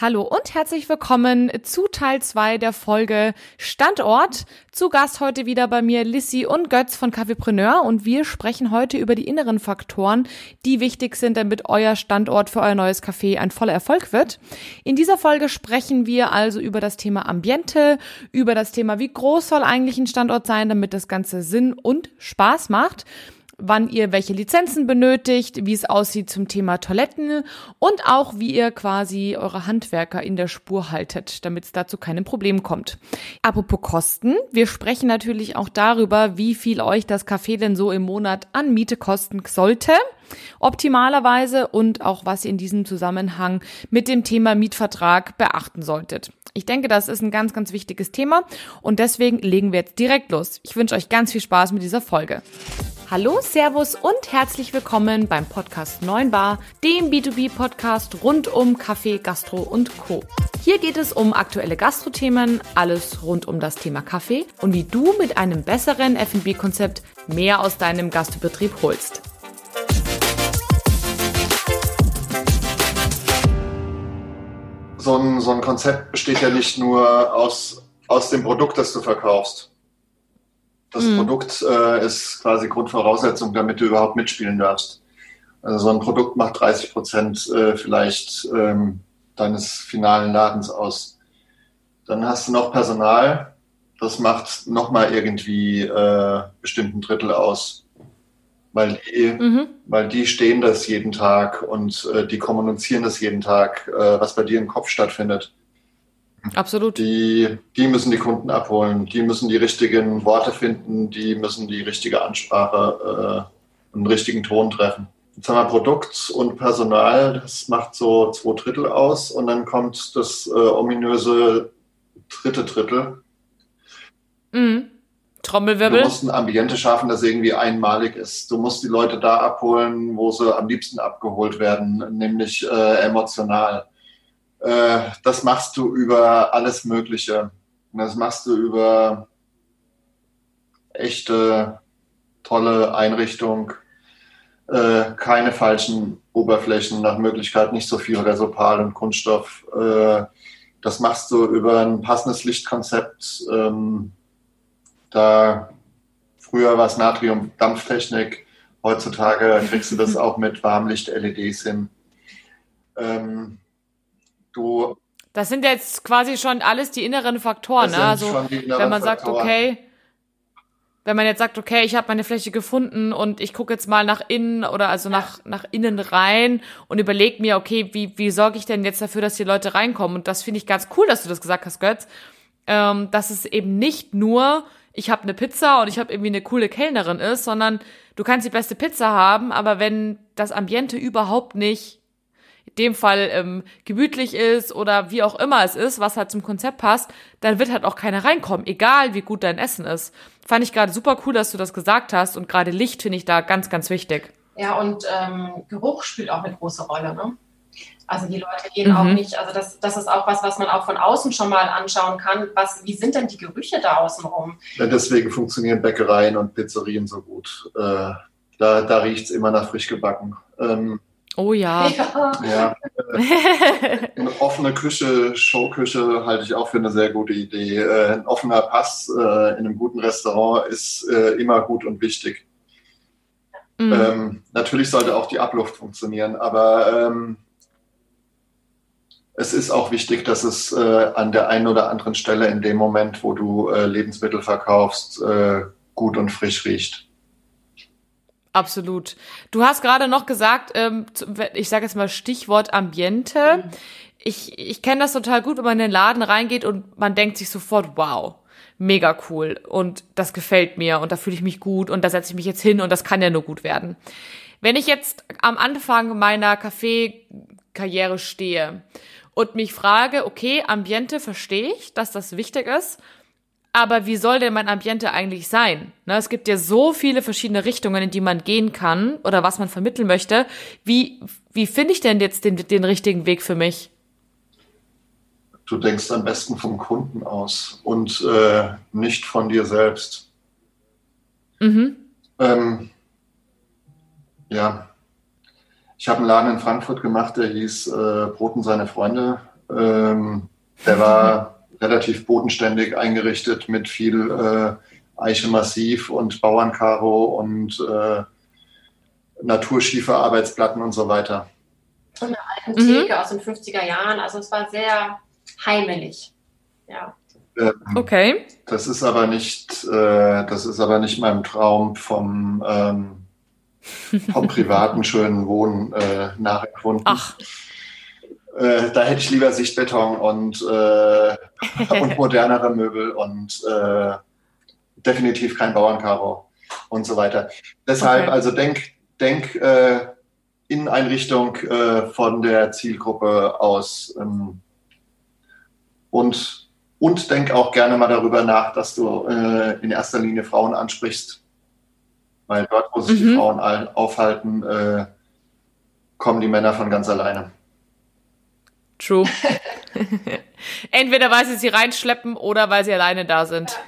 Hallo und herzlich willkommen zu Teil 2 der Folge Standort. Zu Gast heute wieder bei mir Lissy und Götz von Cafépreneur und wir sprechen heute über die inneren Faktoren, die wichtig sind, damit euer Standort für euer neues Café ein voller Erfolg wird. In dieser Folge sprechen wir also über das Thema Ambiente, über das Thema, wie groß soll eigentlich ein Standort sein, damit das Ganze Sinn und Spaß macht wann ihr welche Lizenzen benötigt, wie es aussieht zum Thema Toiletten und auch wie ihr quasi eure Handwerker in der Spur haltet, damit es dazu keinem Problem kommt. Apropos Kosten, wir sprechen natürlich auch darüber, wie viel euch das Café denn so im Monat an Miete kosten sollte optimalerweise und auch was ihr in diesem Zusammenhang mit dem Thema Mietvertrag beachten solltet. Ich denke, das ist ein ganz, ganz wichtiges Thema und deswegen legen wir jetzt direkt los. Ich wünsche euch ganz viel Spaß mit dieser Folge. Hallo, Servus und herzlich willkommen beim Podcast 9 Bar, dem B2B-Podcast rund um Kaffee, Gastro und Co. Hier geht es um aktuelle Gastrothemen, alles rund um das Thema Kaffee und wie du mit einem besseren F&B-Konzept mehr aus deinem Gastbetrieb holst. So ein, so ein Konzept besteht ja nicht nur aus, aus dem Produkt, das du verkaufst das mhm. Produkt äh, ist quasi Grundvoraussetzung, damit du überhaupt mitspielen darfst. Also so ein Produkt macht 30 Prozent äh, vielleicht ähm, deines finalen Ladens aus. Dann hast du noch Personal, das macht nochmal irgendwie äh, bestimmten Drittel aus. Weil die, mhm. weil die stehen das jeden Tag und äh, die kommunizieren das jeden Tag, äh, was bei dir im Kopf stattfindet. Absolut. Die, die müssen die Kunden abholen, die müssen die richtigen Worte finden, die müssen die richtige Ansprache äh, und den richtigen Ton treffen. Jetzt haben wir Produkt und Personal, das macht so zwei Drittel aus und dann kommt das äh, ominöse dritte Drittel. Mhm. Trommelwirbel. Du musst ein Ambiente schaffen, das irgendwie einmalig ist. Du musst die Leute da abholen, wo sie am liebsten abgeholt werden, nämlich äh, emotional äh, das machst du über alles Mögliche. das machst du über echte, tolle Einrichtung, äh, keine falschen Oberflächen, nach Möglichkeit nicht so viel Resopal und Kunststoff. Äh, das machst du über ein passendes Lichtkonzept. Ähm, da früher war es Natrium-Dampftechnik, heutzutage kriegst du das auch mit Warmlicht-LEDs hin. Ähm, du. Das sind jetzt quasi schon alles die inneren Faktoren, ne? Also wenn man sagt, Faktoren. okay, wenn man jetzt sagt, okay, ich habe meine Fläche gefunden und ich gucke jetzt mal nach innen oder also nach, nach innen rein und überlege mir, okay, wie, wie sorge ich denn jetzt dafür, dass die Leute reinkommen? Und das finde ich ganz cool, dass du das gesagt hast, Götz. Ähm, dass es eben nicht nur, ich habe eine Pizza und ich habe irgendwie eine coole Kellnerin ist, sondern du kannst die beste Pizza haben, aber wenn das Ambiente überhaupt nicht dem Fall ähm, gemütlich ist oder wie auch immer es ist, was halt zum Konzept passt, dann wird halt auch keiner reinkommen, egal wie gut dein Essen ist. Fand ich gerade super cool, dass du das gesagt hast und gerade Licht finde ich da ganz, ganz wichtig. Ja, und ähm, Geruch spielt auch eine große Rolle, ne? Also die Leute gehen mhm. auch nicht, also das, das ist auch was, was man auch von außen schon mal anschauen kann. Was, wie sind denn die Gerüche da außenrum? Ja, deswegen funktionieren Bäckereien und Pizzerien so gut. Äh, da da riecht es immer nach frisch gebacken. Ähm, Oh ja. Ja. ja. Äh, eine offene Küche, Showküche halte ich auch für eine sehr gute Idee. Äh, ein offener Pass äh, in einem guten Restaurant ist immer gut und wichtig. Mhm. Ähm, natürlich sollte auch die Abluft funktionieren, aber ähm, es ist auch wichtig, dass es äh, an der einen oder anderen Stelle in dem Moment, wo du äh, Lebensmittel verkaufst, äh, gut und frisch riecht. Absolut. Du hast gerade noch gesagt, ähm, ich sage jetzt mal Stichwort Ambiente. Mhm. Ich, ich kenne das total gut, wenn man in den Laden reingeht und man denkt sich sofort, wow, mega cool und das gefällt mir und da fühle ich mich gut und da setze ich mich jetzt hin und das kann ja nur gut werden. Wenn ich jetzt am Anfang meiner Kaffeekarriere stehe und mich frage, okay, Ambiente verstehe ich, dass das wichtig ist, aber wie soll denn mein Ambiente eigentlich sein? Ne, es gibt ja so viele verschiedene Richtungen, in die man gehen kann oder was man vermitteln möchte. Wie, wie finde ich denn jetzt den, den richtigen Weg für mich? Du denkst am besten vom Kunden aus und äh, nicht von dir selbst. Mhm. Ähm, ja, ich habe einen Laden in Frankfurt gemacht, der hieß äh, Brot und seine Freunde. Ähm, der war relativ bodenständig eingerichtet mit viel äh, Eiche und Bauernkaro und äh, Naturschieferarbeitsplatten und so weiter. Und eine alten mhm. Theke aus den 50er Jahren. Also es war sehr heimelig. Ja. Ähm, okay. Das ist aber nicht, äh, das ist aber nicht mein Traum vom, ähm, vom privaten schönen Wohnen äh, nachempfunden. Ach. Äh, da hätte ich lieber Sichtbeton und, äh, und modernere Möbel und äh, definitiv kein Bauernkaro und so weiter. Deshalb, okay. also denk, denk äh, Inneneinrichtung äh, von der Zielgruppe aus. Ähm, und, und denk auch gerne mal darüber nach, dass du äh, in erster Linie Frauen ansprichst. Weil dort, wo sich mhm. die Frauen aufhalten, äh, kommen die Männer von ganz alleine. True. Entweder weil sie sie reinschleppen oder weil sie alleine da sind.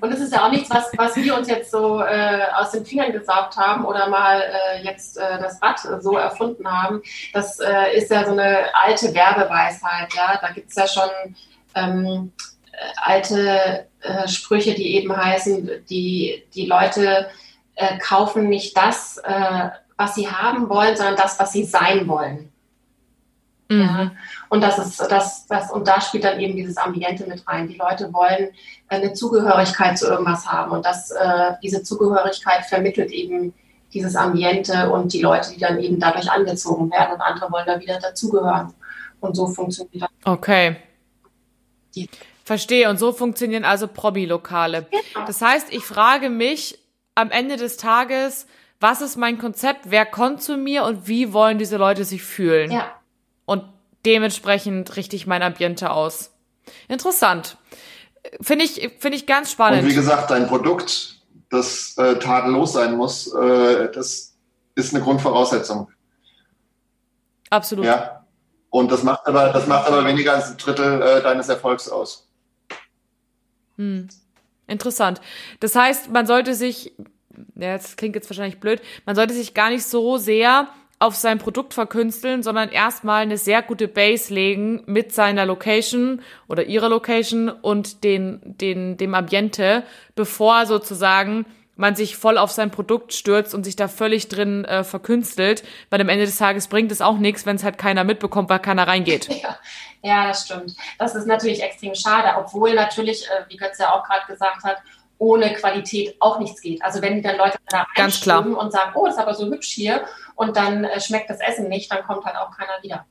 Und es ist ja auch nichts, was, was wir uns jetzt so äh, aus den Fingern gesaugt haben oder mal äh, jetzt äh, das Rad so erfunden haben. Das äh, ist ja so eine alte Werbeweisheit. Ja? Da gibt es ja schon ähm, alte äh, Sprüche, die eben heißen, die, die Leute äh, kaufen nicht das, was sie haben wollen, sondern das, was sie sein wollen. Mhm. Ja. Und das ist das, das, und da spielt dann eben dieses Ambiente mit rein. Die Leute wollen eine Zugehörigkeit zu irgendwas haben. Und das, äh, diese Zugehörigkeit vermittelt eben dieses Ambiente und die Leute, die dann eben dadurch angezogen werden und andere wollen da wieder dazugehören. Und so funktioniert das. Okay. Die Verstehe. Und so funktionieren also Probi-Lokale. Genau. Das heißt, ich frage mich am Ende des Tages, was ist mein Konzept, wer kommt zu mir und wie wollen diese Leute sich fühlen? Ja und dementsprechend richte ich mein Ambiente aus. Interessant. Finde ich, finde ich ganz spannend. Und wie gesagt, dein Produkt, das äh, tadellos sein muss, äh, das ist eine Grundvoraussetzung. Absolut. Ja. Und das macht aber, das macht aber weniger als ein Drittel äh, deines Erfolgs aus. Hm. Interessant. Das heißt, man sollte sich, ja, das klingt jetzt wahrscheinlich blöd, man sollte sich gar nicht so sehr auf sein Produkt verkünsteln, sondern erstmal eine sehr gute Base legen mit seiner Location oder ihrer Location und den, den, dem Ambiente, bevor sozusagen man sich voll auf sein Produkt stürzt und sich da völlig drin äh, verkünstelt, weil am Ende des Tages bringt es auch nichts, wenn es halt keiner mitbekommt, weil keiner reingeht. Ja, ja, das stimmt. Das ist natürlich extrem schade, obwohl natürlich, äh, wie Götz ja auch gerade gesagt hat, ohne Qualität auch nichts geht. Also wenn die dann Leute da Ganz klar. und sagen, oh, ist aber so hübsch hier und dann äh, schmeckt das Essen nicht, dann kommt halt auch keiner wieder.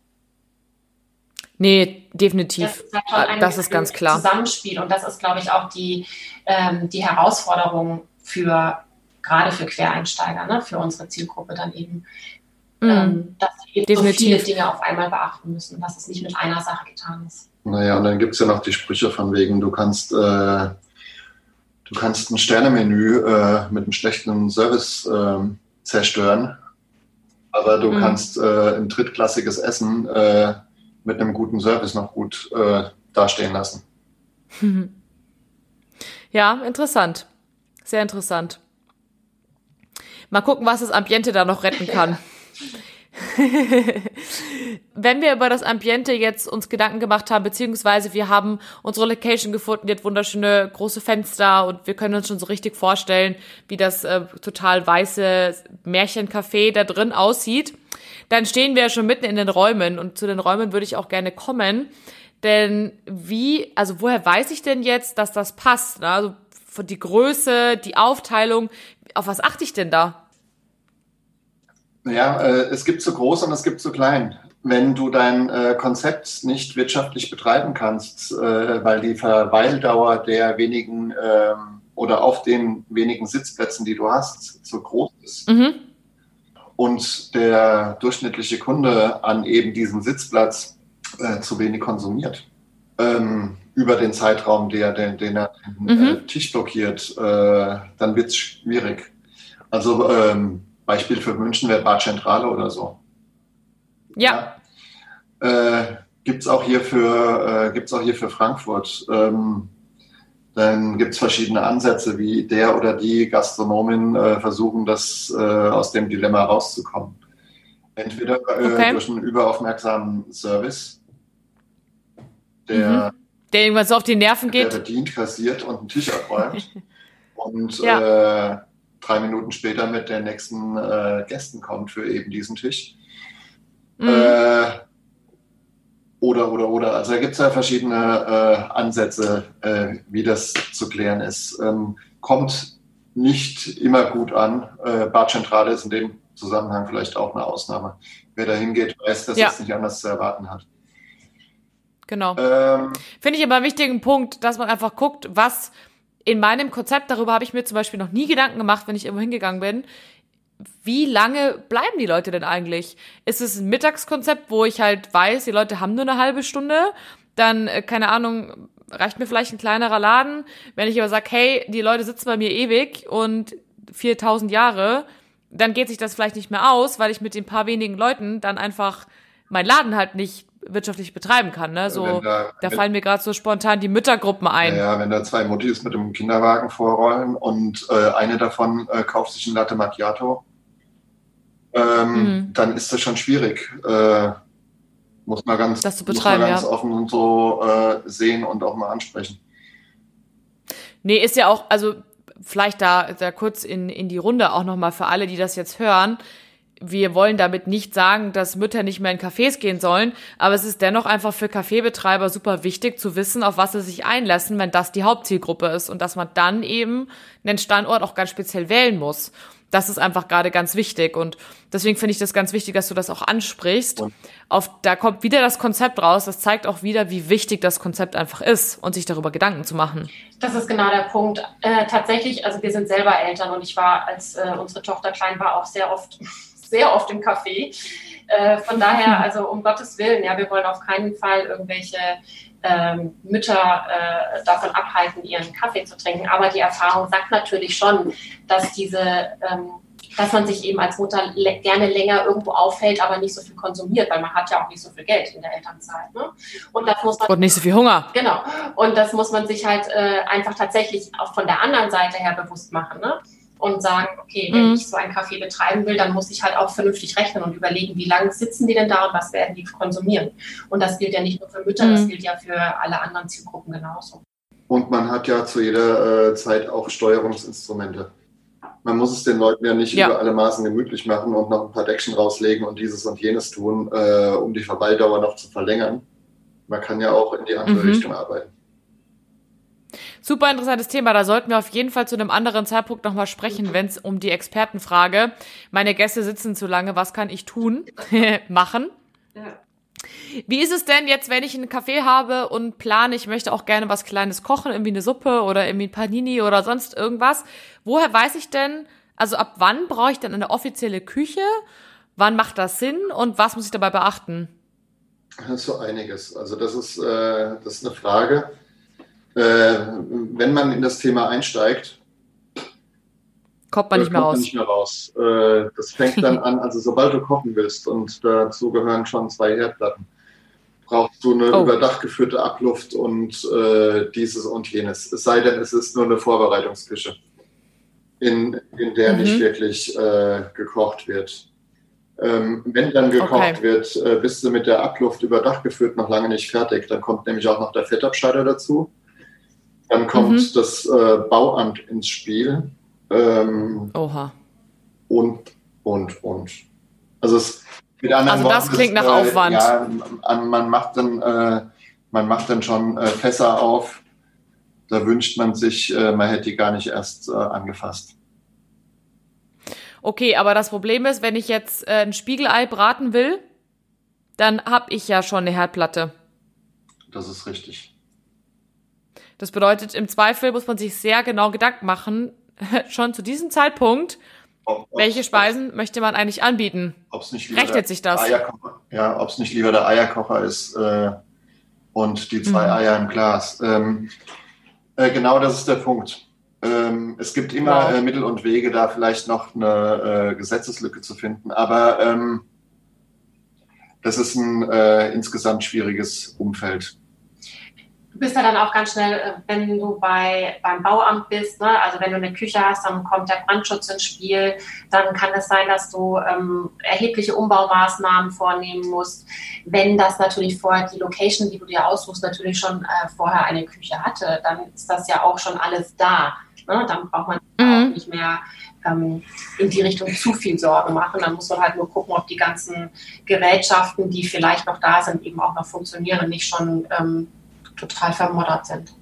Nee, definitiv. Das ist, halt ah, ein, das ist ganz klar. Zusammenspiel und das ist, glaube ich, auch die, ähm, die Herausforderung für gerade für Quereinsteiger, ne, für unsere Zielgruppe dann eben, mm. ähm, dass sie eben so viele Dinge auf einmal beachten müssen, dass es nicht mit einer Sache getan ist. Naja, und dann gibt es ja noch die Sprüche von wegen, du kannst äh, Du kannst ein Sternemenü äh, mit einem schlechten Service äh, zerstören, aber du mhm. kannst äh, ein drittklassiges Essen äh, mit einem guten Service noch gut äh, dastehen lassen. Ja, interessant. Sehr interessant. Mal gucken, was das Ambiente da noch retten kann. Wenn wir über das Ambiente jetzt uns Gedanken gemacht haben, beziehungsweise wir haben unsere Location gefunden, die hat wunderschöne große Fenster und wir können uns schon so richtig vorstellen, wie das äh, total weiße Märchencafé da drin aussieht, dann stehen wir ja schon mitten in den Räumen und zu den Räumen würde ich auch gerne kommen. Denn wie, also woher weiß ich denn jetzt, dass das passt? Ne? Also die Größe, die Aufteilung, auf was achte ich denn da? Ja, äh, es gibt zu groß und es gibt zu klein. Wenn du dein äh, Konzept nicht wirtschaftlich betreiben kannst, äh, weil die Verweildauer der wenigen ähm, oder auf den wenigen Sitzplätzen, die du hast, zu groß ist mhm. und der durchschnittliche Kunde an eben diesem Sitzplatz äh, zu wenig konsumiert, ähm, über den Zeitraum, der, den, den er den mhm. Äh, Tisch blockiert, äh, dann wird es schwierig. Also ähm, Beispiel für München wäre Bad Zentrale oder so. Ja. ja. Äh, gibt es auch, hier für, äh, gibt's auch hier für Frankfurt. Ähm, dann gibt es verschiedene Ansätze, wie der oder die Gastronomin äh, versuchen, das äh, aus dem Dilemma rauszukommen. Entweder äh, okay. durch einen überaufmerksamen Service der, mhm. der irgendwann so auf die Nerven geht. Der bedient, kassiert und einen Tisch abräumt. und ja. äh, drei Minuten später mit den nächsten äh, Gästen kommt für eben diesen Tisch. Mhm. Äh, oder, oder, oder. Also da gibt es ja verschiedene äh, Ansätze, äh, wie das zu klären ist. Ähm, kommt nicht immer gut an. Äh, Badzentrale ist in dem Zusammenhang vielleicht auch eine Ausnahme. Wer da hingeht, weiß, dass ja. es nicht anders zu erwarten hat. Genau. Ähm, Finde ich aber einen wichtigen Punkt, dass man einfach guckt, was in meinem Konzept, darüber habe ich mir zum Beispiel noch nie Gedanken gemacht, wenn ich irgendwo hingegangen bin. Wie lange bleiben die Leute denn eigentlich? Ist es ein Mittagskonzept, wo ich halt weiß, die Leute haben nur eine halbe Stunde? Dann, äh, keine Ahnung, reicht mir vielleicht ein kleinerer Laden. Wenn ich aber sage, hey, die Leute sitzen bei mir ewig und 4000 Jahre, dann geht sich das vielleicht nicht mehr aus, weil ich mit den paar wenigen Leuten dann einfach meinen Laden halt nicht wirtschaftlich betreiben kann. Ne? So, da, da fallen mir gerade so spontan die Müttergruppen ein. Ja, wenn da zwei Muttis mit dem Kinderwagen vorrollen und äh, eine davon äh, kauft sich ein Latte Macchiato, ähm, mhm. dann ist das schon schwierig. Äh, muss man ganz, das zu betreiben, muss man ganz ja. offen und so äh, sehen und auch mal ansprechen. Nee, ist ja auch, also vielleicht da, da kurz in, in die Runde auch nochmal für alle, die das jetzt hören wir wollen damit nicht sagen, dass Mütter nicht mehr in Cafés gehen sollen, aber es ist dennoch einfach für Kaffeebetreiber super wichtig zu wissen, auf was sie sich einlassen, wenn das die Hauptzielgruppe ist und dass man dann eben einen Standort auch ganz speziell wählen muss. Das ist einfach gerade ganz wichtig und deswegen finde ich das ganz wichtig, dass du das auch ansprichst. Auf, da kommt wieder das Konzept raus. Das zeigt auch wieder, wie wichtig das Konzept einfach ist und sich darüber Gedanken zu machen. Das ist genau der Punkt. Äh, tatsächlich, also wir sind selber Eltern und ich war, als äh, unsere Tochter klein war, auch sehr oft sehr oft im Café. Äh, von daher, also um Gottes Willen, ja, wir wollen auf keinen Fall irgendwelche ähm, Mütter äh, davon abhalten, ihren Kaffee zu trinken. Aber die Erfahrung sagt natürlich schon, dass diese ähm, dass man sich eben als Mutter gerne länger irgendwo aufhält, aber nicht so viel konsumiert, weil man hat ja auch nicht so viel Geld in der Elternzeit. Ne? Und das muss man. Und nicht so viel Hunger. Genau. Und das muss man sich halt äh, einfach tatsächlich auch von der anderen Seite her bewusst machen. Ne? Und sagen, okay, wenn mhm. ich so einen Kaffee betreiben will, dann muss ich halt auch vernünftig rechnen und überlegen, wie lange sitzen die denn da und was werden die konsumieren. Und das gilt ja nicht nur für Mütter, mhm. das gilt ja für alle anderen Zielgruppen genauso. Und man hat ja zu jeder äh, Zeit auch Steuerungsinstrumente. Man muss es den Leuten ja nicht ja. über alle Maßen gemütlich machen und noch ein paar Deckchen rauslegen und dieses und jenes tun, äh, um die Verweildauer noch zu verlängern. Man kann ja auch in die andere mhm. Richtung arbeiten. Super interessantes Thema. Da sollten wir auf jeden Fall zu einem anderen Zeitpunkt nochmal sprechen, wenn es um die Expertenfrage, meine Gäste sitzen zu lange, was kann ich tun, machen. Ja. Wie ist es denn jetzt, wenn ich einen Kaffee habe und plane, ich möchte auch gerne was Kleines kochen, irgendwie eine Suppe oder irgendwie ein Panini oder sonst irgendwas? Woher weiß ich denn, also ab wann brauche ich denn eine offizielle Küche? Wann macht das Sinn und was muss ich dabei beachten? Das ist so einiges. Also das ist, äh, das ist eine Frage wenn man in das Thema einsteigt, kommt man nicht mehr kommt raus. Man nicht mehr raus. Äh, das fängt dann an, also sobald du kochen willst und dazu gehören schon zwei Herdplatten, brauchst du eine oh. überdacht geführte Abluft und äh, dieses und jenes. Es sei denn, es ist nur eine Vorbereitungsküche, in, in der mhm. nicht wirklich äh, gekocht wird. Ähm, wenn dann gekocht okay. wird, äh, bist du mit der Abluft überdacht geführt noch lange nicht fertig. Dann kommt nämlich auch noch der Fettabscheider dazu. Dann kommt mhm. das äh, Bauamt ins Spiel. Ähm, Oha. Und, und, und. Also es mit anderen Also das Worten, klingt nach äh, Aufwand. Ja, man macht dann, äh, man macht dann schon äh, Fässer auf. Da wünscht man sich, äh, man hätte die gar nicht erst äh, angefasst. Okay, aber das Problem ist, wenn ich jetzt äh, ein Spiegelei braten will, dann habe ich ja schon eine Herdplatte. Das ist richtig. Das bedeutet, im Zweifel muss man sich sehr genau Gedanken machen, schon zu diesem Zeitpunkt, ob, welche Speisen möchte man eigentlich anbieten? Ob's nicht Rechnet sich das? Ja, ob es nicht lieber der Eierkocher ist äh, und die zwei mhm. Eier im Glas. Ähm, äh, genau das ist der Punkt. Ähm, es gibt immer wow. äh, Mittel und Wege, da vielleicht noch eine äh, Gesetzeslücke zu finden, aber ähm, das ist ein äh, insgesamt schwieriges Umfeld bist ja dann auch ganz schnell, äh, wenn du bei, beim Bauamt bist, ne? also wenn du eine Küche hast, dann kommt der Brandschutz ins Spiel, dann kann es sein, dass du ähm, erhebliche Umbaumaßnahmen vornehmen musst. Wenn das natürlich vorher die Location, die du dir aussuchst, natürlich schon äh, vorher eine Küche hatte, dann ist das ja auch schon alles da. Ne? Dann braucht man mhm. auch nicht mehr ähm, in die Richtung zu viel Sorge machen. Dann muss man halt nur gucken, ob die ganzen Gerätschaften, die vielleicht noch da sind, eben auch noch funktionieren und nicht schon ähm, total vermoddert sind.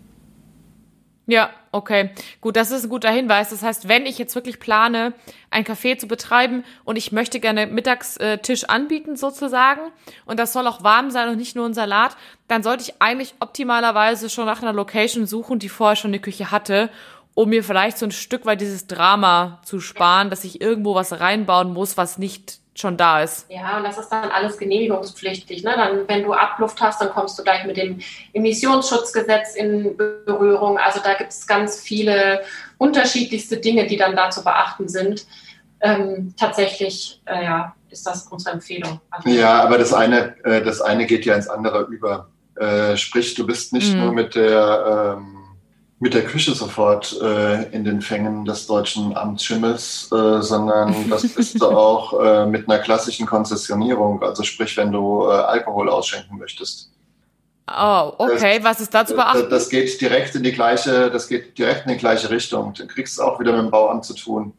Ja, okay. Gut, das ist ein guter Hinweis. Das heißt, wenn ich jetzt wirklich plane, ein Café zu betreiben und ich möchte gerne Mittagstisch anbieten sozusagen und das soll auch warm sein und nicht nur ein Salat, dann sollte ich eigentlich optimalerweise schon nach einer Location suchen, die vorher schon eine Küche hatte um mir vielleicht so ein Stück weit dieses Drama zu sparen, dass ich irgendwo was reinbauen muss, was nicht schon da ist. Ja, und das ist dann alles genehmigungspflichtig. Ne? Dann, wenn du Abluft hast, dann kommst du gleich mit dem Emissionsschutzgesetz in Berührung. Also da gibt es ganz viele unterschiedlichste Dinge, die dann da zu beachten sind. Ähm, tatsächlich, äh, ja, ist das unsere Empfehlung. Also, ja, aber das eine, äh, das eine geht ja ins andere über. Äh, sprich, du bist nicht mhm. nur mit der ähm, mit der Küche sofort äh, in den Fängen des deutschen Amtsschimmels, äh, sondern das bist du auch äh, mit einer klassischen Konzessionierung, also sprich, wenn du äh, Alkohol ausschenken möchtest. Oh, okay. Das, Was ist da zu beachten? Das geht direkt in die gleiche, das geht direkt in die gleiche Richtung. Dann kriegst du auch wieder mit dem Bauamt zu tun.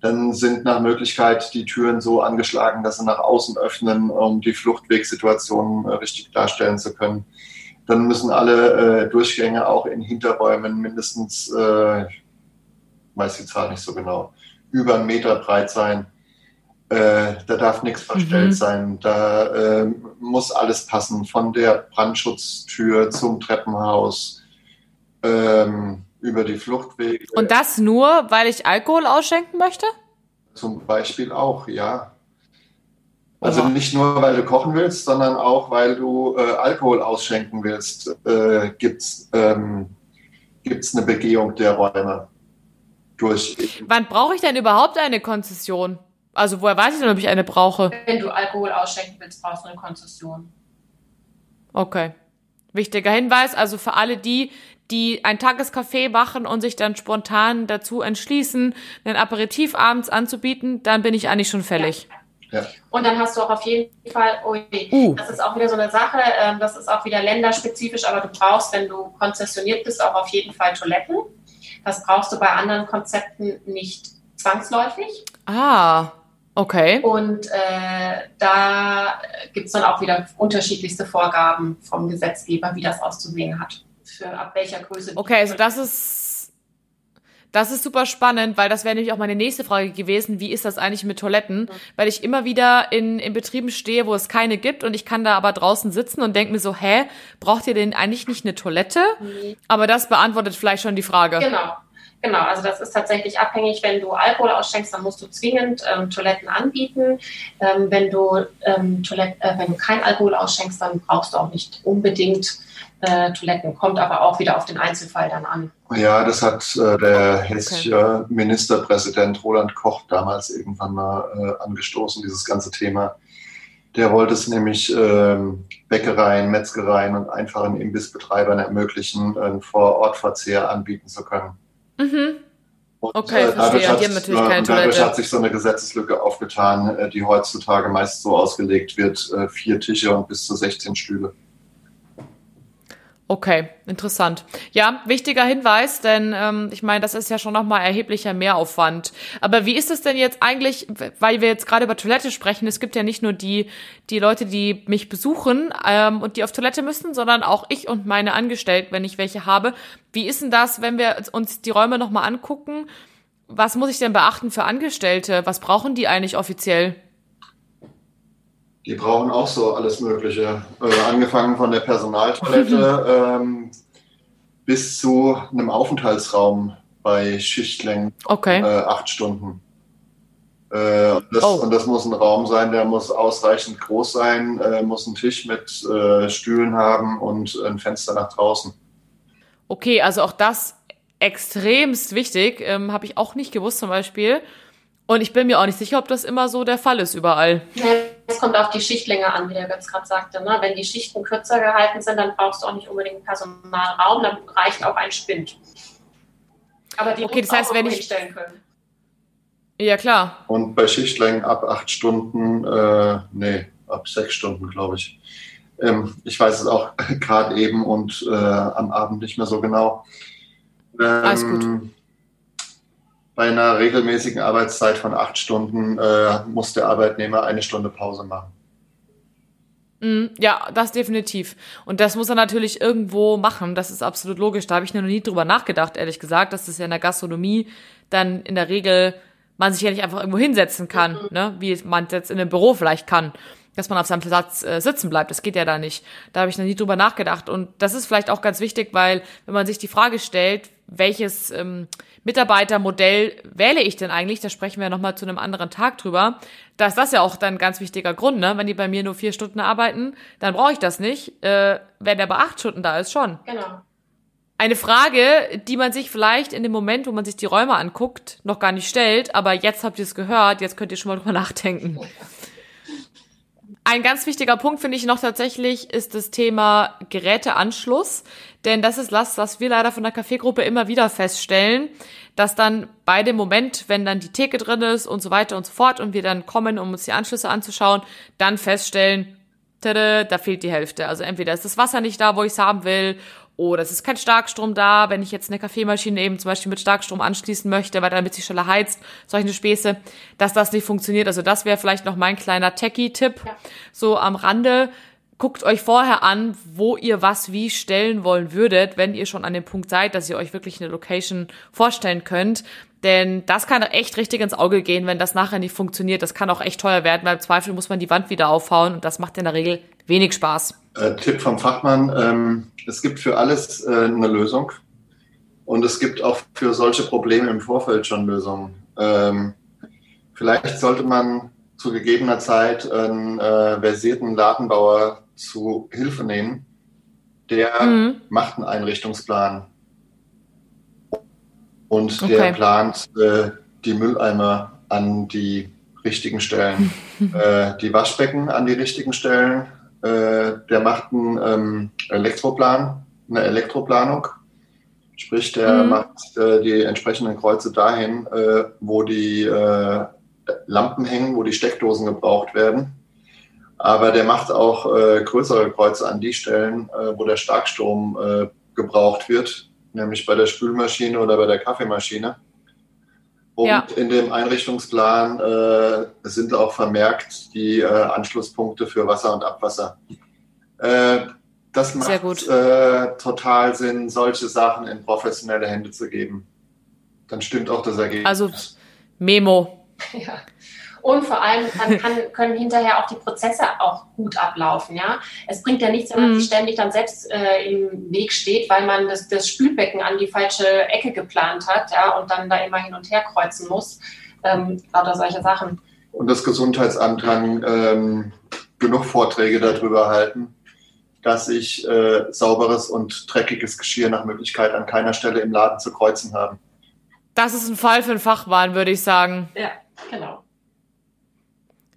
Dann sind nach Möglichkeit die Türen so angeschlagen, dass sie nach außen öffnen, um die Fluchtwegsituation äh, richtig darstellen zu können dann müssen alle äh, Durchgänge auch in Hinterräumen mindestens, äh, weiß die Zahl nicht so genau, über einen Meter breit sein. Äh, da darf nichts mhm. verstellt mhm. sein. Da äh, muss alles passen, von der Brandschutztür zum Treppenhaus, ähm, über die Fluchtwege. Und das nur, weil ich Alkohol ausschenken möchte? Zum Beispiel auch, ja. Also nicht nur, weil du kochen willst, sondern auch, weil du äh, Alkohol ausschenken willst, äh, gibt es ähm, gibt's eine Begehung der Räume. Durch Wann brauche ich denn überhaupt eine Konzession? Also woher weiß ich denn, ob ich eine brauche? Wenn du Alkohol ausschenken willst, brauchst du eine Konzession. Okay. Wichtiger Hinweis, also für alle die, die ein Tagescafé machen und sich dann spontan dazu entschließen, ein Aperitif abends anzubieten, dann bin ich eigentlich schon fällig. Ja. Ja. Und dann hast du auch auf jeden Fall, oh, uh. das ist auch wieder so eine Sache, ähm, das ist auch wieder länderspezifisch, aber du brauchst, wenn du konzessioniert bist, auch auf jeden Fall Toiletten. Das brauchst du bei anderen Konzepten nicht zwangsläufig. Ah, okay. Und äh, da gibt es dann auch wieder unterschiedlichste Vorgaben vom Gesetzgeber, wie das auszusehen hat. Für ab welcher Größe. Okay, also das ist das ist super spannend, weil das wäre nämlich auch meine nächste Frage gewesen. Wie ist das eigentlich mit Toiletten? Weil ich immer wieder in, in Betrieben stehe, wo es keine gibt und ich kann da aber draußen sitzen und denke mir so, hä, braucht ihr denn eigentlich nicht eine Toilette? Nee. Aber das beantwortet vielleicht schon die Frage. Genau. Genau, also das ist tatsächlich abhängig. Wenn du Alkohol ausschenkst, dann musst du zwingend ähm, Toiletten anbieten. Ähm, wenn, du, ähm, Toilette, äh, wenn du kein Alkohol ausschenkst, dann brauchst du auch nicht unbedingt äh, Toiletten. Kommt aber auch wieder auf den Einzelfall dann an. Ja, das hat äh, der hessische okay. Ministerpräsident Roland Koch damals irgendwann mal äh, angestoßen, dieses ganze Thema. Der wollte es nämlich ähm, Bäckereien, Metzgereien und einfachen Imbissbetreibern ermöglichen, einen Vorortverzehr anbieten zu können. Mhm. Und, okay, äh, verstehe. Hat, Toilette. Dadurch hat sich so eine Gesetzeslücke aufgetan, äh, die heutzutage meist so ausgelegt wird, äh, vier Tische und bis zu 16 Stühle. Okay, interessant. Ja, wichtiger Hinweis, denn ähm, ich meine, das ist ja schon nochmal erheblicher Mehraufwand. Aber wie ist es denn jetzt eigentlich, weil wir jetzt gerade über Toilette sprechen, es gibt ja nicht nur die, die Leute, die mich besuchen ähm, und die auf Toilette müssen, sondern auch ich und meine Angestellten, wenn ich welche habe. Wie ist denn das, wenn wir uns die Räume nochmal angucken? Was muss ich denn beachten für Angestellte? Was brauchen die eigentlich offiziell? Die brauchen auch so alles Mögliche. Äh, angefangen von der Personaltoilette ähm, bis zu einem Aufenthaltsraum bei Schichtlängen okay. äh, acht Stunden. Äh, das, oh. Und das muss ein Raum sein, der muss ausreichend groß sein, äh, muss einen Tisch mit äh, Stühlen haben und ein Fenster nach draußen. Okay, also auch das extremst wichtig, ähm, habe ich auch nicht gewusst zum Beispiel. Und ich bin mir auch nicht sicher, ob das immer so der Fall ist überall. Es kommt auf die Schichtlänge an, wie der Götz gerade sagte. Ne? Wenn die Schichten kürzer gehalten sind, dann brauchst du auch nicht unbedingt Personalraum, dann reicht auch ein Spind. Aber die okay, das heißt, wenn ich stellen können. Ja, klar. Und bei Schichtlängen ab acht Stunden, äh, nee, ab sechs Stunden, glaube ich. Ähm, ich weiß es auch gerade eben und äh, am Abend nicht mehr so genau. Ähm, Alles gut. Bei einer regelmäßigen Arbeitszeit von acht Stunden äh, muss der Arbeitnehmer eine Stunde Pause machen. Mm, ja, das definitiv. Und das muss er natürlich irgendwo machen. Das ist absolut logisch. Da habe ich noch nie drüber nachgedacht, ehrlich gesagt, dass das ja in der Gastronomie dann in der Regel man sich ja nicht einfach irgendwo hinsetzen kann, mhm. ne? wie man es jetzt in einem Büro vielleicht kann dass man auf seinem Platz äh, sitzen bleibt. Das geht ja da nicht. Da habe ich noch nie drüber nachgedacht. Und das ist vielleicht auch ganz wichtig, weil wenn man sich die Frage stellt, welches ähm, Mitarbeitermodell wähle ich denn eigentlich, da sprechen wir nochmal zu einem anderen Tag drüber, da ist das ja auch dann ein ganz wichtiger Grund, ne? Wenn die bei mir nur vier Stunden arbeiten, dann brauche ich das nicht. Äh, wenn der bei acht Stunden da ist, schon. Genau. Eine Frage, die man sich vielleicht in dem Moment, wo man sich die Räume anguckt, noch gar nicht stellt, aber jetzt habt ihr es gehört, jetzt könnt ihr schon mal drüber nachdenken. Ein ganz wichtiger Punkt finde ich noch tatsächlich ist das Thema Geräteanschluss, denn das ist das, was wir leider von der Kaffeegruppe immer wieder feststellen, dass dann bei dem Moment, wenn dann die Theke drin ist und so weiter und so fort und wir dann kommen, um uns die Anschlüsse anzuschauen, dann feststellen, tada, da fehlt die Hälfte. Also entweder ist das Wasser nicht da, wo ich es haben will, oder es ist kein Starkstrom da, wenn ich jetzt eine Kaffeemaschine eben zum Beispiel mit Starkstrom anschließen möchte, weil damit sie schneller heizt, solche Späße, dass das nicht funktioniert. Also das wäre vielleicht noch mein kleiner Techie-Tipp, ja. so am Rande. Guckt euch vorher an, wo ihr was wie stellen wollen würdet, wenn ihr schon an dem Punkt seid, dass ihr euch wirklich eine Location vorstellen könnt. Denn das kann echt richtig ins Auge gehen, wenn das nachher nicht funktioniert. Das kann auch echt teuer werden, weil im Zweifel muss man die Wand wieder aufhauen und das macht in der Regel wenig Spaß. Äh, Tipp vom Fachmann, ähm, es gibt für alles äh, eine Lösung und es gibt auch für solche Probleme im Vorfeld schon Lösungen. Ähm, vielleicht sollte man zu gegebener Zeit einen äh, versierten Ladenbauer zu Hilfe nehmen, der mhm. macht einen Einrichtungsplan und okay. der plant äh, die Mülleimer an die richtigen Stellen, äh, die Waschbecken an die richtigen Stellen, äh, der macht einen ähm, Elektroplan, eine Elektroplanung. Sprich, der mhm. macht äh, die entsprechenden Kreuze dahin, äh, wo die äh, Lampen hängen, wo die Steckdosen gebraucht werden. Aber der macht auch äh, größere Kreuze an die Stellen, wo der Starkstrom gebraucht wird, nämlich bei der Spülmaschine oder bei der Kaffeemaschine. Und ja. in dem Einrichtungsplan äh, sind auch vermerkt die äh, Anschlusspunkte für Wasser und Abwasser. Äh, das macht äh, total Sinn, solche Sachen in professionelle Hände zu geben. Dann stimmt auch das Ergebnis. Also Memo. Ja. Und vor allem kann, kann, können hinterher auch die Prozesse auch gut ablaufen. Ja? Es bringt ja nichts, wenn man mhm. sich ständig dann selbst äh, im Weg steht, weil man das, das Spülbecken an die falsche Ecke geplant hat ja? und dann da immer hin und her kreuzen muss. Ähm, lauter solche Sachen. Und das Gesundheitsamt kann ähm, genug Vorträge darüber halten, dass ich äh, sauberes und dreckiges Geschirr nach Möglichkeit an keiner Stelle im Laden zu kreuzen haben. Das ist ein Fall für einen Fachmann, würde ich sagen. Ja, genau.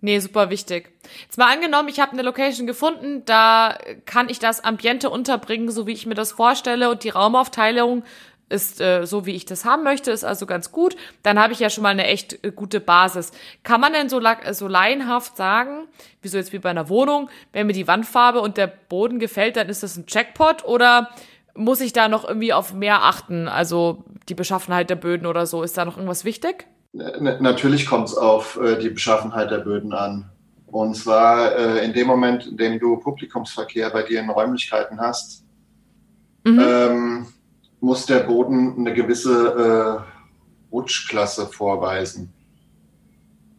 Nee, super wichtig. Jetzt mal angenommen, ich habe eine Location gefunden, da kann ich das Ambiente unterbringen, so wie ich mir das vorstelle und die Raumaufteilung ist äh, so, wie ich das haben möchte, ist also ganz gut. Dann habe ich ja schon mal eine echt äh, gute Basis. Kann man denn so, so laienhaft sagen, wie so jetzt wie bei einer Wohnung, wenn mir die Wandfarbe und der Boden gefällt, dann ist das ein Jackpot oder muss ich da noch irgendwie auf mehr achten? Also die Beschaffenheit der Böden oder so, ist da noch irgendwas wichtig? Natürlich kommt es auf äh, die Beschaffenheit der Böden an. Und zwar äh, in dem Moment, in dem du Publikumsverkehr bei dir in Räumlichkeiten hast, mhm. ähm, muss der Boden eine gewisse äh, Rutschklasse vorweisen.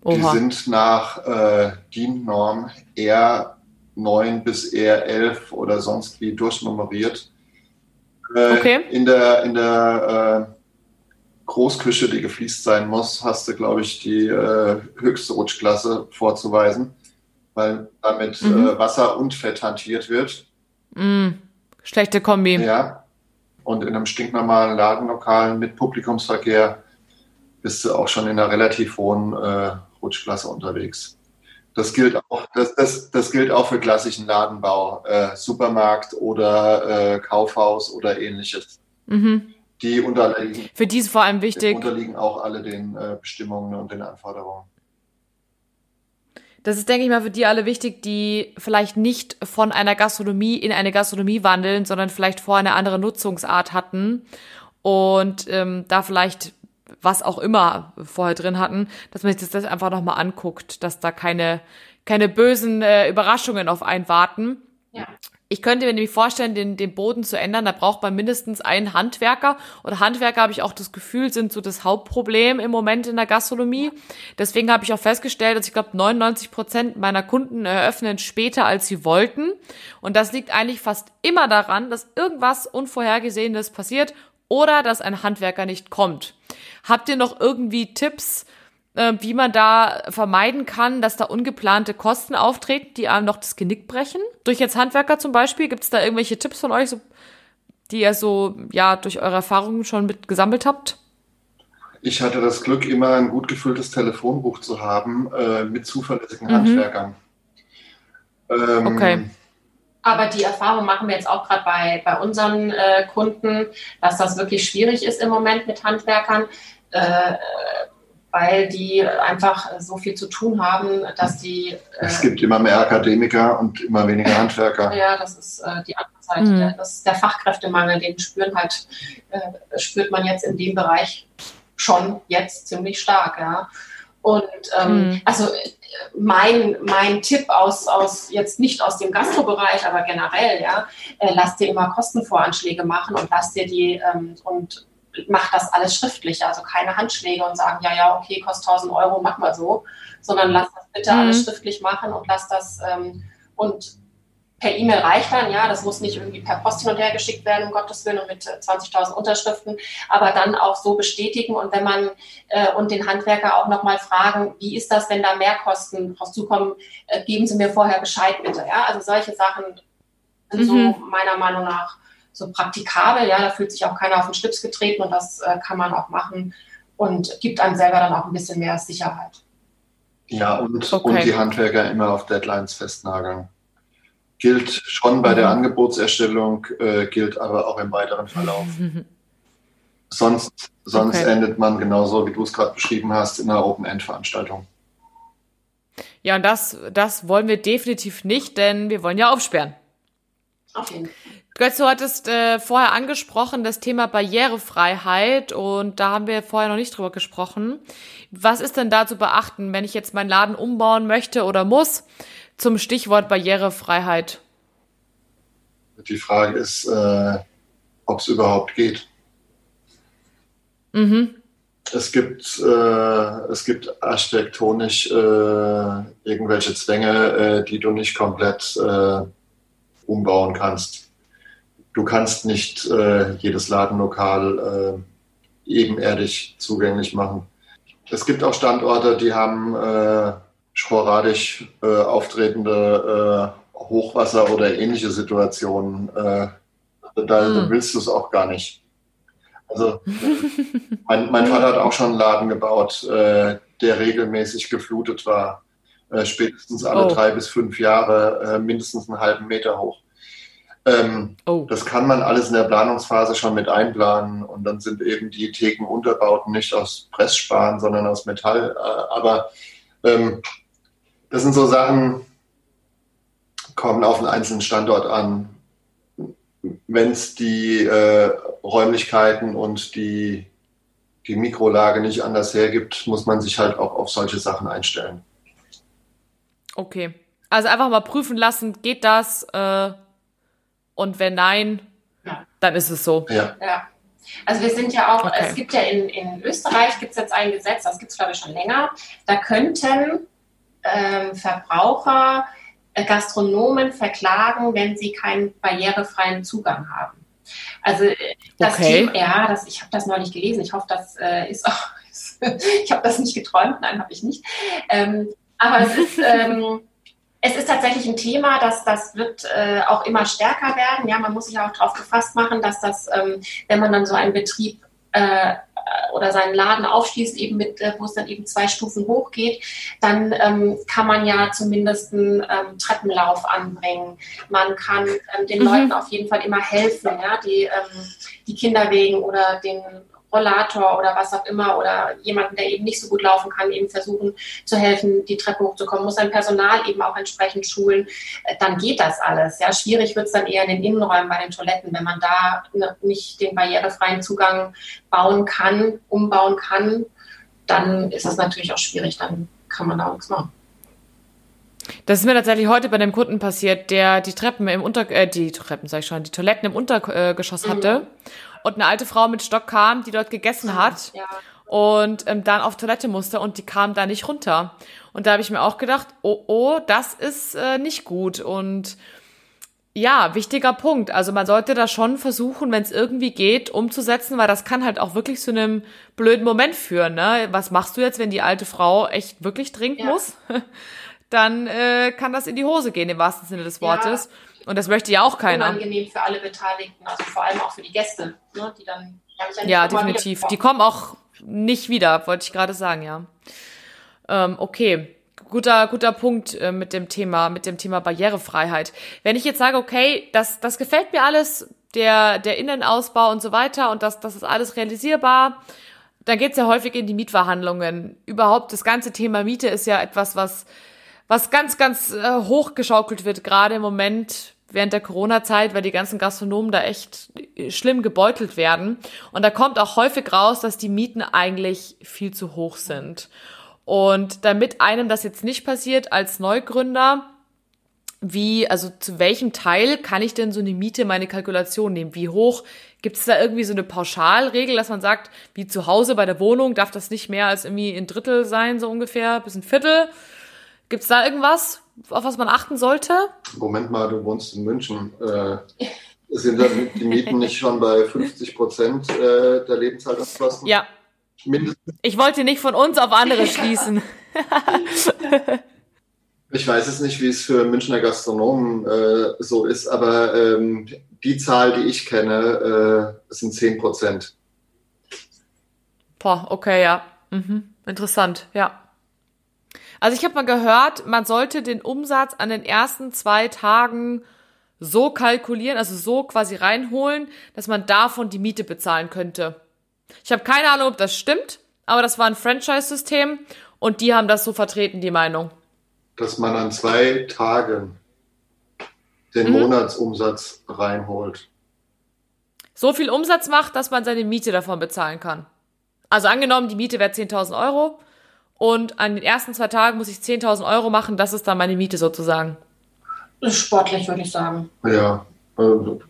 Oha. Die sind nach äh, DIN-Norm R9 bis R11 oder sonst wie durchnummeriert. Äh, okay. In der, in der äh, Großküche, die gefliest sein muss, hast du, glaube ich, die äh, höchste Rutschklasse vorzuweisen, weil damit mhm. äh, Wasser und Fett hantiert wird. Mm, schlechte Kombi. Ja. Und in einem stinknormalen Ladenlokal mit Publikumsverkehr bist du auch schon in einer relativ hohen äh, Rutschklasse unterwegs. Das gilt auch, das, das, das gilt auch für klassischen Ladenbau, äh, Supermarkt oder äh, Kaufhaus oder ähnliches. Mhm. Die unterliegen. Für die ist vor allem wichtig. Unterliegen auch alle den äh, Bestimmungen und den Anforderungen. Das ist, denke ich mal, für die alle wichtig, die vielleicht nicht von einer Gastronomie in eine Gastronomie wandeln, sondern vielleicht vor eine andere Nutzungsart hatten und ähm, da vielleicht was auch immer vorher drin hatten, dass man sich das einfach nochmal anguckt, dass da keine, keine bösen äh, Überraschungen auf einen warten. Ja. Ich könnte mir nämlich vorstellen, den, den Boden zu ändern. Da braucht man mindestens einen Handwerker. Und Handwerker, habe ich auch das Gefühl, sind so das Hauptproblem im Moment in der Gastronomie. Deswegen habe ich auch festgestellt, dass ich glaube, 99 Prozent meiner Kunden eröffnen später, als sie wollten. Und das liegt eigentlich fast immer daran, dass irgendwas Unvorhergesehenes passiert oder dass ein Handwerker nicht kommt. Habt ihr noch irgendwie Tipps, äh, wie man da vermeiden kann, dass da ungeplante Kosten auftreten, die einem noch das Genick brechen? Durch jetzt Handwerker zum Beispiel, gibt es da irgendwelche Tipps von euch, so, die ihr so ja durch eure Erfahrungen schon mit gesammelt habt? Ich hatte das Glück, immer ein gut gefülltes Telefonbuch zu haben äh, mit zuverlässigen mhm. Handwerkern. Ähm, okay. Aber die Erfahrung machen wir jetzt auch gerade bei, bei unseren äh, Kunden, dass das wirklich schwierig ist im Moment mit Handwerkern. Äh, weil die einfach so viel zu tun haben, dass die. Äh, es gibt immer mehr Akademiker und immer weniger Handwerker. Ja, das ist äh, die andere Seite. Mhm. Der, das ist der Fachkräftemangel, den spüren halt, äh, spürt man jetzt in dem Bereich schon jetzt ziemlich stark, ja. Und ähm, mhm. also mein, mein Tipp aus, aus jetzt nicht aus dem Gastrobereich, aber generell, ja, äh, lass dir immer Kostenvoranschläge machen und lass dir die ähm, und macht das alles schriftlich, also keine Handschläge und sagen, ja, ja, okay, kostet 1000 Euro, mach mal so, sondern lass das bitte mhm. alles schriftlich machen und lass das ähm, und per E-Mail reicht dann, ja, das muss nicht irgendwie per Post hin und her geschickt werden, um Gottes Willen, und mit 20.000 Unterschriften, aber dann auch so bestätigen und wenn man äh, und den Handwerker auch nochmal fragen, wie ist das, wenn da Mehrkosten drauf zukommen, äh, geben Sie mir vorher Bescheid bitte, ja, also solche Sachen sind mhm. so meiner Meinung nach so praktikabel, ja, da fühlt sich auch keiner auf den Schlips getreten und das äh, kann man auch machen und gibt einem selber dann auch ein bisschen mehr Sicherheit. Ja, und, okay. und die Handwerker immer auf Deadlines festnageln. Gilt schon bei mhm. der Angebotserstellung, äh, gilt aber auch im weiteren Verlauf. Sonst, sonst okay. endet man genauso, wie du es gerade beschrieben hast, in einer Open-End-Veranstaltung. Ja, und das, das wollen wir definitiv nicht, denn wir wollen ja aufsperren. Auf jeden Fall. Götz, du hattest äh, vorher angesprochen das Thema Barrierefreiheit und da haben wir vorher noch nicht drüber gesprochen. Was ist denn da zu beachten, wenn ich jetzt meinen Laden umbauen möchte oder muss zum Stichwort Barrierefreiheit? Die Frage ist, äh, ob es überhaupt geht. Mhm. Es gibt, äh, es gibt architektonisch äh, irgendwelche Zwänge, äh, die du nicht komplett äh, umbauen kannst du kannst nicht äh, jedes Ladenlokal äh, ebenerdig zugänglich machen. Es gibt auch Standorte, die haben äh, sporadisch äh, auftretende äh, Hochwasser oder ähnliche Situationen. Äh, da mhm. willst du es auch gar nicht. Also mein, mein, Vater hat auch schon einen Laden gebaut, der regelmäßig geflutet war. Äh, spätestens alle oh. drei bis fünf Jahre, äh, mindestens einen halben Meter hoch. Ähm, oh. Das kann man alles in der Planungsphase schon mit einplanen und dann sind eben die Thekenunterbauten nicht aus Pressspan, sondern aus Metall. Äh, aber ähm, das sind so Sachen, kommen auf einen einzelnen Standort an. Wenn es die äh, Räumlichkeiten und die, die Mikrolage nicht anders hergibt, muss man sich halt auch auf solche Sachen einstellen. Okay. Also einfach mal prüfen lassen, geht das? Äh und wenn nein, ja. dann ist es so. Ja. ja. Also wir sind ja auch, okay. es gibt ja in, in Österreich gibt es jetzt ein Gesetz, das gibt es glaube ich schon länger, da könnten ähm, Verbraucher äh, Gastronomen verklagen, wenn sie keinen barrierefreien Zugang haben. Also äh, das okay. Thema, ja, das, ich habe das neulich gelesen, ich hoffe, das äh, ist auch, ich habe das nicht geträumt, nein, habe ich nicht. Ähm, aber es ist, ähm, es ist tatsächlich ein Thema, dass das wird äh, auch immer stärker werden. Ja, man muss sich auch darauf gefasst machen, dass das, ähm, wenn man dann so einen Betrieb äh, oder seinen Laden aufschließt, eben mit, äh, wo es dann eben zwei Stufen hochgeht, dann ähm, kann man ja zumindest einen ähm, Treppenlauf anbringen. Man kann ähm, den mhm. Leuten auf jeden Fall immer helfen, ja, die, ähm, die Kinderwegen oder den Rollator oder was auch immer oder jemanden, der eben nicht so gut laufen kann, eben versuchen zu helfen, die Treppe hochzukommen, muss sein Personal eben auch entsprechend schulen, äh, dann geht das alles. Ja, schwierig wird es dann eher in den Innenräumen bei den Toiletten, wenn man da nicht den barrierefreien Zugang bauen kann, umbauen kann, dann ist es natürlich auch schwierig, dann kann man da auch nichts machen. Das ist mir tatsächlich heute bei dem Kunden passiert, der die Treppen im Unter äh, die Treppen sag ich schon, die Toiletten im Untergeschoss hatte mhm und eine alte Frau mit Stock kam, die dort gegessen hat ja. und ähm, dann auf Toilette musste und die kam da nicht runter. Und da habe ich mir auch gedacht, oh, oh, das ist äh, nicht gut. Und ja, wichtiger Punkt. Also man sollte da schon versuchen, wenn es irgendwie geht, umzusetzen, weil das kann halt auch wirklich zu einem blöden Moment führen. Ne? Was machst du jetzt, wenn die alte Frau echt wirklich trinken ja. muss? Dann äh, kann das in die Hose gehen, im wahrsten Sinne des Wortes. Ja. Und das möchte ja auch keiner. Unangenehm für alle Beteiligten, also vor allem auch für die Gäste, ne, die dann ja, ja definitiv. Die kommen auch nicht wieder, wollte ich gerade sagen, ja. Ähm, okay. Guter, guter Punkt äh, mit dem Thema, mit dem Thema Barrierefreiheit. Wenn ich jetzt sage, okay, das, das gefällt mir alles, der, der Innenausbau und so weiter und das, das ist alles realisierbar, dann geht's ja häufig in die Mietverhandlungen. Überhaupt das ganze Thema Miete ist ja etwas, was was ganz, ganz äh, hochgeschaukelt wird, gerade im Moment während der Corona-Zeit, weil die ganzen Gastronomen da echt äh, schlimm gebeutelt werden. Und da kommt auch häufig raus, dass die Mieten eigentlich viel zu hoch sind. Und damit einem das jetzt nicht passiert als Neugründer, wie, also zu welchem Teil kann ich denn so eine Miete meine Kalkulation nehmen? Wie hoch? Gibt es da irgendwie so eine Pauschalregel, dass man sagt, wie zu Hause bei der Wohnung darf das nicht mehr als irgendwie ein Drittel sein, so ungefähr, bis ein Viertel? Gibt es da irgendwas, auf was man achten sollte? Moment mal, du wohnst in München. Äh, sind dann die Mieten nicht schon bei 50 Prozent äh, der Lebenshaltungskosten? Ja. Mindestens. Ich wollte nicht von uns auf andere schließen. ich weiß es nicht, wie es für Münchner Gastronomen äh, so ist, aber ähm, die Zahl, die ich kenne, äh, sind 10 Prozent. Boah, okay, ja. Mhm. Interessant, ja. Also ich habe mal gehört, man sollte den Umsatz an den ersten zwei Tagen so kalkulieren, also so quasi reinholen, dass man davon die Miete bezahlen könnte. Ich habe keine Ahnung, ob das stimmt, aber das war ein Franchise-System und die haben das so vertreten, die Meinung. Dass man an zwei Tagen den mhm. Monatsumsatz reinholt. So viel Umsatz macht, dass man seine Miete davon bezahlen kann. Also angenommen, die Miete wäre 10.000 Euro und an den ersten zwei Tagen muss ich 10.000 Euro machen. Das ist dann meine Miete sozusagen. Das ist sportlich, würde ich sagen. Ja, also,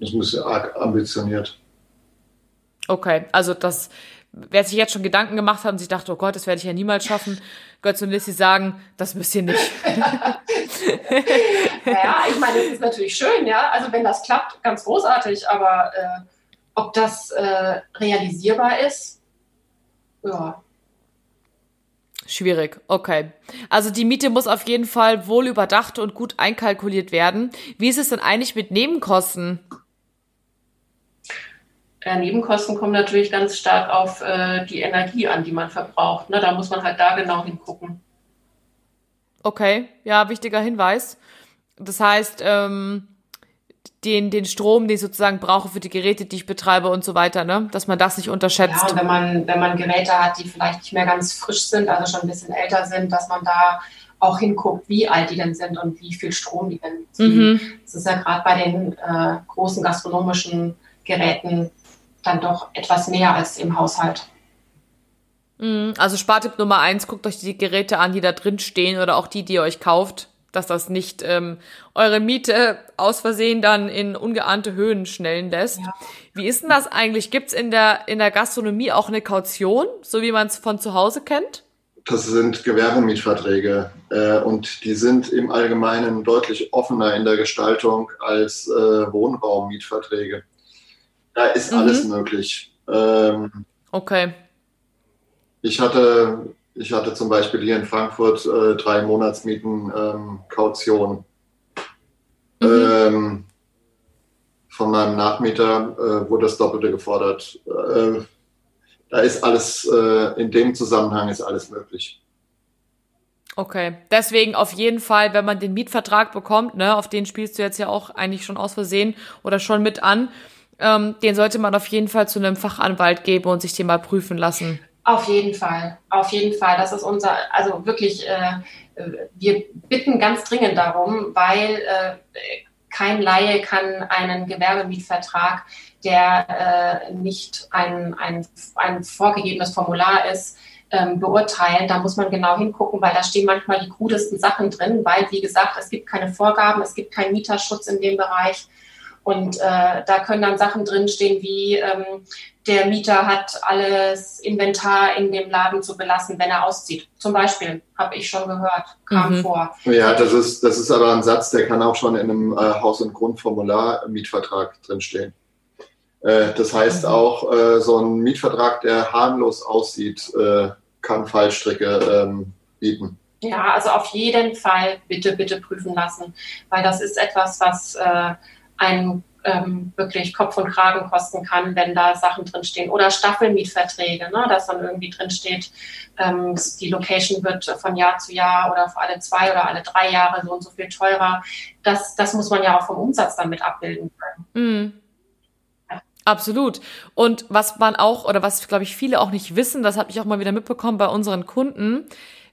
das ist ein bisschen arg ambitioniert. Okay, also das, wer sich jetzt schon Gedanken gemacht hat und sich dachte, oh Gott, das werde ich ja niemals schaffen, Götz und Lissy sagen, das müsst ihr nicht. naja, ich meine, das ist natürlich schön, ja. Also wenn das klappt, ganz großartig, aber äh, ob das äh, realisierbar ist, ja, Schwierig, okay. Also die Miete muss auf jeden Fall wohl überdacht und gut einkalkuliert werden. Wie ist es denn eigentlich mit Nebenkosten? Ja, Nebenkosten kommen natürlich ganz stark auf äh, die Energie an, die man verbraucht. Ne? Da muss man halt da genau hingucken. Okay, ja, wichtiger Hinweis. Das heißt, ähm, den, den Strom, den ich sozusagen brauche für die Geräte, die ich betreibe und so weiter, ne? Dass man das nicht unterschätzt. Ja, wenn man, wenn man Geräte hat, die vielleicht nicht mehr ganz frisch sind, also schon ein bisschen älter sind, dass man da auch hinguckt, wie alt die denn sind und wie viel Strom die denn ziehen. Mhm. Das ist ja gerade bei den äh, großen gastronomischen Geräten dann doch etwas mehr als im Haushalt. Mhm. Also Spartipp Nummer eins, guckt euch die Geräte an, die da drin stehen oder auch die, die ihr euch kauft dass das nicht ähm, eure Miete aus Versehen dann in ungeahnte Höhen schnellen lässt. Ja. Wie ist denn das eigentlich? Gibt's in der, in der Gastronomie auch eine Kaution, so wie man es von zu Hause kennt? Das sind Gewerbemietverträge äh, und die sind im Allgemeinen deutlich offener in der Gestaltung als äh, Wohnraummietverträge. Da ist mhm. alles möglich. Ähm, okay. Ich hatte ich hatte zum Beispiel hier in Frankfurt äh, drei Monatsmieten ähm, Kaution. Mhm. Ähm, von meinem Nachmieter äh, wurde das Doppelte gefordert. Äh, da ist alles, äh, in dem Zusammenhang ist alles möglich. Okay, deswegen auf jeden Fall, wenn man den Mietvertrag bekommt, ne, auf den spielst du jetzt ja auch eigentlich schon aus Versehen oder schon mit an, ähm, den sollte man auf jeden Fall zu einem Fachanwalt geben und sich den mal prüfen lassen. Auf jeden Fall, auf jeden Fall. Das ist unser, also wirklich, äh, wir bitten ganz dringend darum, weil äh, kein Laie kann einen Gewerbemietvertrag, der äh, nicht ein, ein, ein vorgegebenes Formular ist, ähm, beurteilen. Da muss man genau hingucken, weil da stehen manchmal die krudesten Sachen drin, weil, wie gesagt, es gibt keine Vorgaben, es gibt keinen Mieterschutz in dem Bereich. Und äh, da können dann Sachen drinstehen wie, ähm, der Mieter hat alles Inventar in dem Laden zu belassen, wenn er auszieht. Zum Beispiel, habe ich schon gehört, kam mhm. vor. Ja, das ist, das ist aber ein Satz, der kann auch schon in einem äh, Haus- und Grundformular Mietvertrag drinstehen. Äh, das heißt mhm. auch, äh, so ein Mietvertrag, der harmlos aussieht, äh, kann Fallstricke ähm, bieten. Ja, also auf jeden Fall bitte, bitte prüfen lassen, weil das ist etwas, was äh, einen ähm, wirklich Kopf und Kragen kosten kann, wenn da Sachen drinstehen. Oder Staffelmietverträge, ne, dass dann irgendwie drinsteht, ähm, die Location wird von Jahr zu Jahr oder für alle zwei oder alle drei Jahre so und so viel teurer. Das, das muss man ja auch vom Umsatz damit abbilden können. Mm. Absolut. Und was man auch, oder was, glaube ich, viele auch nicht wissen, das habe ich auch mal wieder mitbekommen bei unseren Kunden,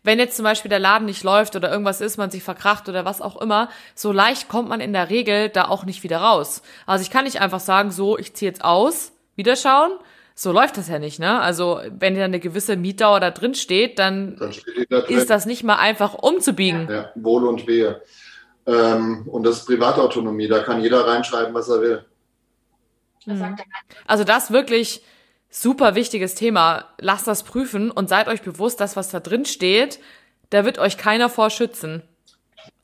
wenn jetzt zum Beispiel der Laden nicht läuft oder irgendwas ist, man sich verkracht oder was auch immer, so leicht kommt man in der Regel da auch nicht wieder raus. Also ich kann nicht einfach sagen, so, ich ziehe jetzt aus, wieder schauen. So läuft das ja nicht, ne? Also wenn da eine gewisse Mietdauer da drin steht, dann, dann steht da ist das nicht mal einfach umzubiegen. Ja, Wohl und Wehe. Ähm, und das ist Privatautonomie, da kann jeder reinschreiben, was er will. Mhm. Also das wirklich super wichtiges Thema. Lasst das prüfen und seid euch bewusst, dass was da drin steht, da wird euch keiner vor schützen.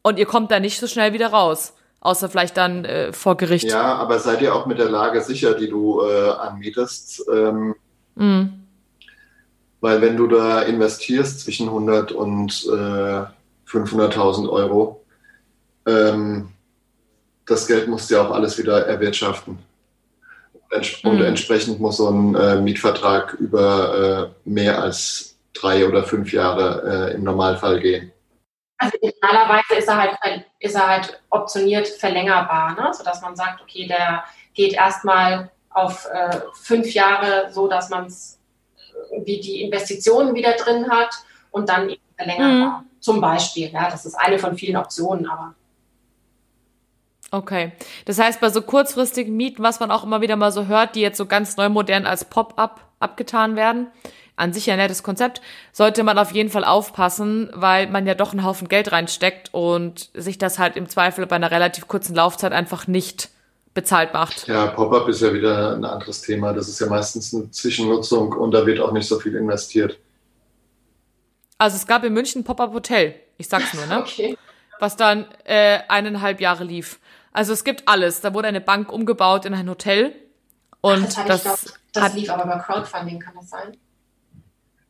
Und ihr kommt da nicht so schnell wieder raus. Außer vielleicht dann äh, vor Gericht. Ja, aber seid ihr auch mit der Lage sicher, die du äh, anmietest? Ähm, mhm. Weil wenn du da investierst zwischen 100 und äh, 500.000 Euro, ähm, das Geld musst du ja auch alles wieder erwirtschaften. Und mhm. entsprechend muss so ein äh, Mietvertrag über äh, mehr als drei oder fünf Jahre äh, im Normalfall gehen. Also normalerweise ist er halt, ist er halt optioniert verlängerbar, ne? sodass man sagt, okay, der geht erstmal auf äh, fünf Jahre, so dass man es wie die Investitionen wieder drin hat und dann verlängerbar. Mhm. Zum Beispiel, ja, das ist eine von vielen Optionen, aber Okay. Das heißt, bei so kurzfristigen Mieten, was man auch immer wieder mal so hört, die jetzt so ganz neu modern als Pop-up abgetan werden, an sich ein nettes Konzept, sollte man auf jeden Fall aufpassen, weil man ja doch einen Haufen Geld reinsteckt und sich das halt im Zweifel bei einer relativ kurzen Laufzeit einfach nicht bezahlt macht. Ja, Pop-up ist ja wieder ein anderes Thema. Das ist ja meistens eine Zwischennutzung und da wird auch nicht so viel investiert. Also es gab in München ein Pop-up Hotel. Ich sag's nur, ne? Okay. Was dann äh, eineinhalb Jahre lief. Also es gibt alles. Da wurde eine Bank umgebaut in ein Hotel. Und Ach, das, das, glaub, das hat, lief aber über Crowdfunding, kann das sein?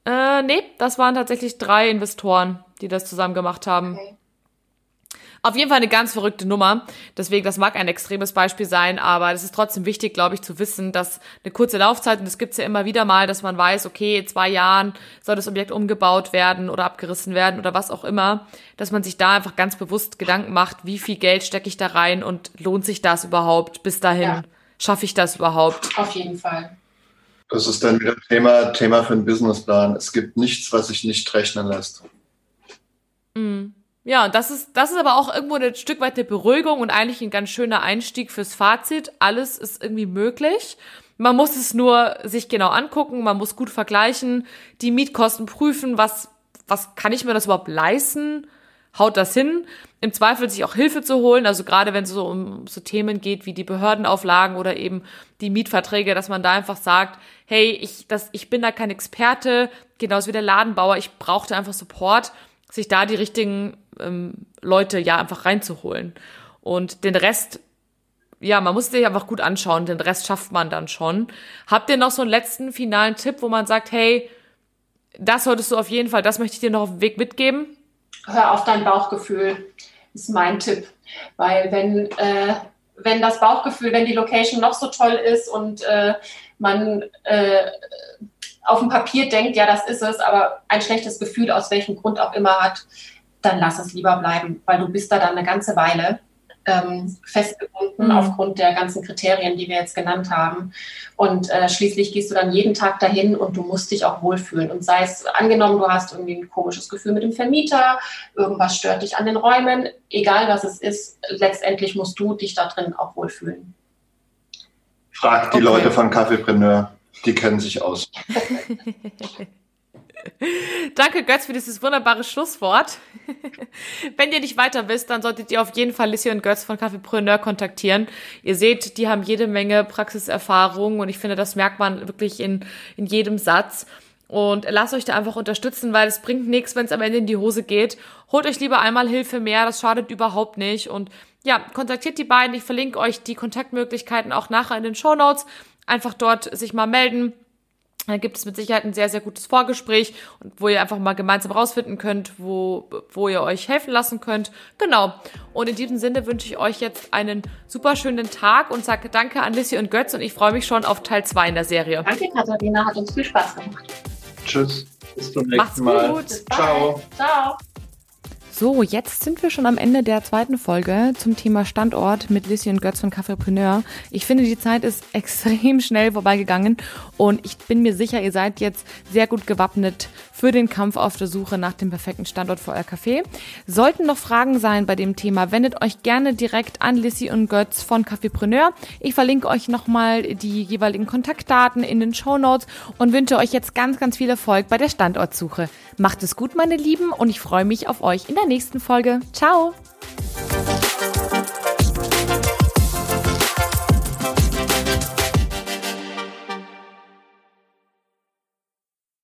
Äh, nee, das waren tatsächlich drei Investoren, die das zusammen gemacht haben. Okay. Auf jeden Fall eine ganz verrückte Nummer. Deswegen, das mag ein extremes Beispiel sein, aber es ist trotzdem wichtig, glaube ich, zu wissen, dass eine kurze Laufzeit, und das gibt's ja immer wieder mal, dass man weiß, okay, in zwei Jahren soll das Objekt umgebaut werden oder abgerissen werden oder was auch immer, dass man sich da einfach ganz bewusst Gedanken macht, wie viel Geld stecke ich da rein und lohnt sich das überhaupt bis dahin? Ja. Schaffe ich das überhaupt? Auf jeden Fall. Das ist dann wieder Thema, Thema für einen Businessplan. Es gibt nichts, was sich nicht rechnen lässt. Mhm. Ja, und das ist, das ist aber auch irgendwo ein Stück weit eine Beruhigung und eigentlich ein ganz schöner Einstieg fürs Fazit. Alles ist irgendwie möglich. Man muss es nur sich genau angucken, man muss gut vergleichen, die Mietkosten prüfen, was, was kann ich mir das überhaupt leisten? Haut das hin? Im Zweifel sich auch Hilfe zu holen, also gerade wenn es so um so Themen geht wie die Behördenauflagen oder eben die Mietverträge, dass man da einfach sagt, hey, ich, das, ich bin da kein Experte, genauso wie der Ladenbauer, ich brauchte einfach Support sich da die richtigen ähm, Leute ja einfach reinzuholen. Und den Rest, ja, man muss sich einfach gut anschauen, den Rest schafft man dann schon. Habt ihr noch so einen letzten finalen Tipp, wo man sagt, hey, das solltest du auf jeden Fall, das möchte ich dir noch auf den Weg mitgeben? Hör auf dein Bauchgefühl, ist mein Tipp. Weil wenn, äh, wenn das Bauchgefühl, wenn die Location noch so toll ist und äh, man äh, auf dem Papier denkt, ja, das ist es, aber ein schlechtes Gefühl aus welchem Grund auch immer hat, dann lass es lieber bleiben, weil du bist da dann eine ganze Weile ähm, festgebunden mhm. aufgrund der ganzen Kriterien, die wir jetzt genannt haben. Und äh, schließlich gehst du dann jeden Tag dahin und du musst dich auch wohlfühlen. Und sei es angenommen, du hast irgendwie ein komisches Gefühl mit dem Vermieter, irgendwas stört dich an den Räumen, egal was es ist, letztendlich musst du dich da drin auch wohlfühlen. Frag die okay. Leute von Kaffeepreneur, die kennen sich aus. Danke, Götz, für dieses wunderbare Schlusswort. Wenn ihr nicht weiter wisst, dann solltet ihr auf jeden Fall Lissy und Götz von Kaffeepreneur kontaktieren. Ihr seht, die haben jede Menge Praxiserfahrung und ich finde, das merkt man wirklich in, in jedem Satz. Und lasst euch da einfach unterstützen, weil es bringt nichts, wenn es am Ende in die Hose geht. Holt euch lieber einmal Hilfe mehr, das schadet überhaupt nicht. Und ja, kontaktiert die beiden. Ich verlinke euch die Kontaktmöglichkeiten auch nachher in den Show Notes. Einfach dort sich mal melden da gibt es mit Sicherheit ein sehr, sehr gutes Vorgespräch, wo ihr einfach mal gemeinsam rausfinden könnt, wo, wo ihr euch helfen lassen könnt. Genau. Und in diesem Sinne wünsche ich euch jetzt einen super schönen Tag und sage Danke an Lissy und Götz und ich freue mich schon auf Teil 2 in der Serie. Danke, Katharina. Hat uns viel Spaß gemacht. Tschüss. Bis zum nächsten Macht's Mal. Gut. Ciao. Ciao. So, jetzt sind wir schon am Ende der zweiten Folge zum Thema Standort mit Lissy und Götz von Cafépreneur. Ich finde, die Zeit ist extrem schnell vorbeigegangen und ich bin mir sicher, ihr seid jetzt sehr gut gewappnet für den Kampf auf der Suche nach dem perfekten Standort für euer Café. Sollten noch Fragen sein bei dem Thema, wendet euch gerne direkt an Lissy und Götz von Cafépreneur. Ich verlinke euch nochmal die jeweiligen Kontaktdaten in den Show Notes und wünsche euch jetzt ganz, ganz viel Erfolg bei der Standortsuche. Macht es gut, meine Lieben, und ich freue mich auf euch in der nächsten Folge. Ciao!